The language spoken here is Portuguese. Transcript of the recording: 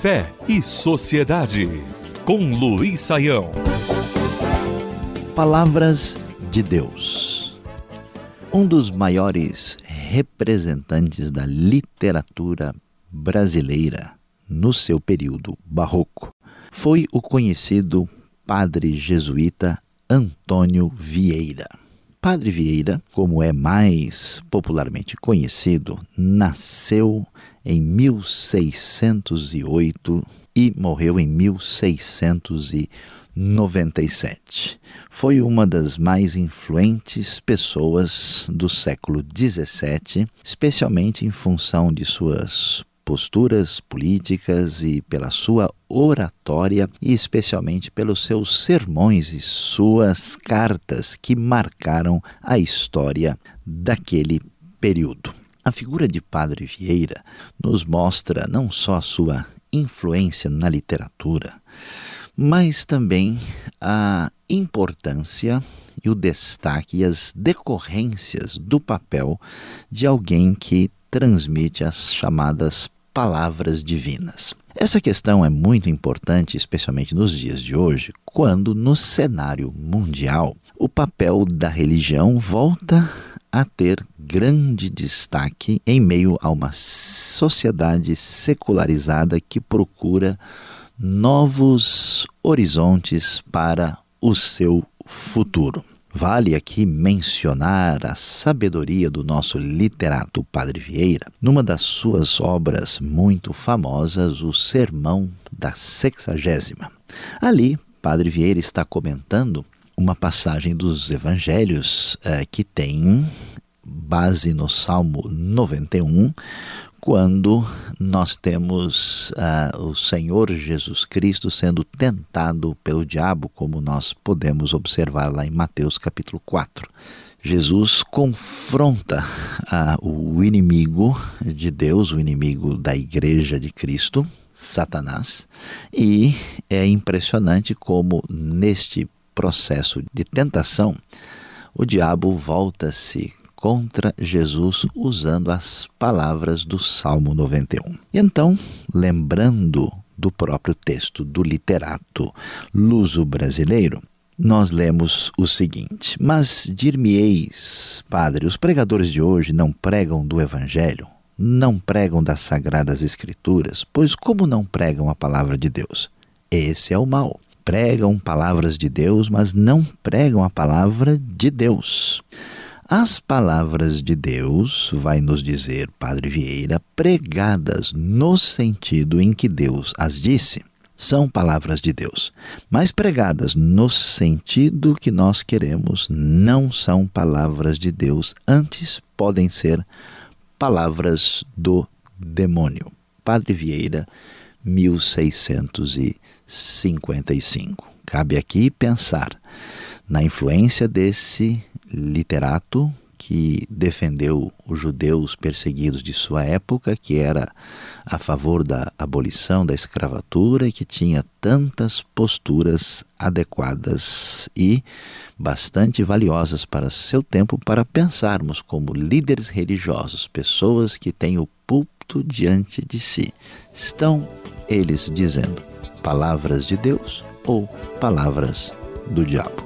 Fé e Sociedade, com Luiz Saião. Palavras de Deus. Um dos maiores representantes da literatura brasileira no seu período barroco foi o conhecido padre jesuíta Antônio Vieira. Padre Vieira, como é mais popularmente conhecido, nasceu em 1608 e morreu em 1697. Foi uma das mais influentes pessoas do século XVII, especialmente em função de suas posturas políticas e pela sua oratória e especialmente pelos seus sermões e suas cartas que marcaram a história daquele período. A figura de Padre Vieira nos mostra não só a sua influência na literatura, mas também a importância e o destaque e as decorrências do papel de alguém que transmite as chamadas palavras divinas. Essa questão é muito importante, especialmente nos dias de hoje, quando no cenário mundial o papel da religião volta a ter grande destaque em meio a uma sociedade secularizada que procura novos horizontes para o seu futuro. Vale aqui mencionar a sabedoria do nosso literato Padre Vieira, numa das suas obras muito famosas, o Sermão da Sexagésima. Ali, Padre Vieira está comentando uma passagem dos Evangelhos eh, que tem base no Salmo 91, quando nós temos uh, o Senhor Jesus Cristo sendo tentado pelo diabo, como nós podemos observar lá em Mateus capítulo 4. Jesus confronta uh, o inimigo de Deus, o inimigo da igreja de Cristo, Satanás, e é impressionante como neste processo de tentação o diabo volta-se contra Jesus usando as palavras do Salmo 91. E então, lembrando do próprio texto do literato luso brasileiro, nós lemos o seguinte: Mas dir-me-eis, Padre, os pregadores de hoje não pregam do Evangelho, não pregam das Sagradas Escrituras, pois como não pregam a palavra de Deus? Esse é o mal. Pregam palavras de Deus, mas não pregam a palavra de Deus. As palavras de Deus, vai nos dizer Padre Vieira, pregadas no sentido em que Deus as disse, são palavras de Deus, mas pregadas no sentido que nós queremos, não são palavras de Deus, antes podem ser palavras do demônio. Padre Vieira, 1655. Cabe aqui pensar na influência desse literato que defendeu os judeus perseguidos de sua época, que era a favor da abolição da escravatura e que tinha tantas posturas adequadas e bastante valiosas para seu tempo para pensarmos como líderes religiosos, pessoas que têm o púlpito diante de si. Estão eles dizendo palavras de Deus ou palavras do diabo?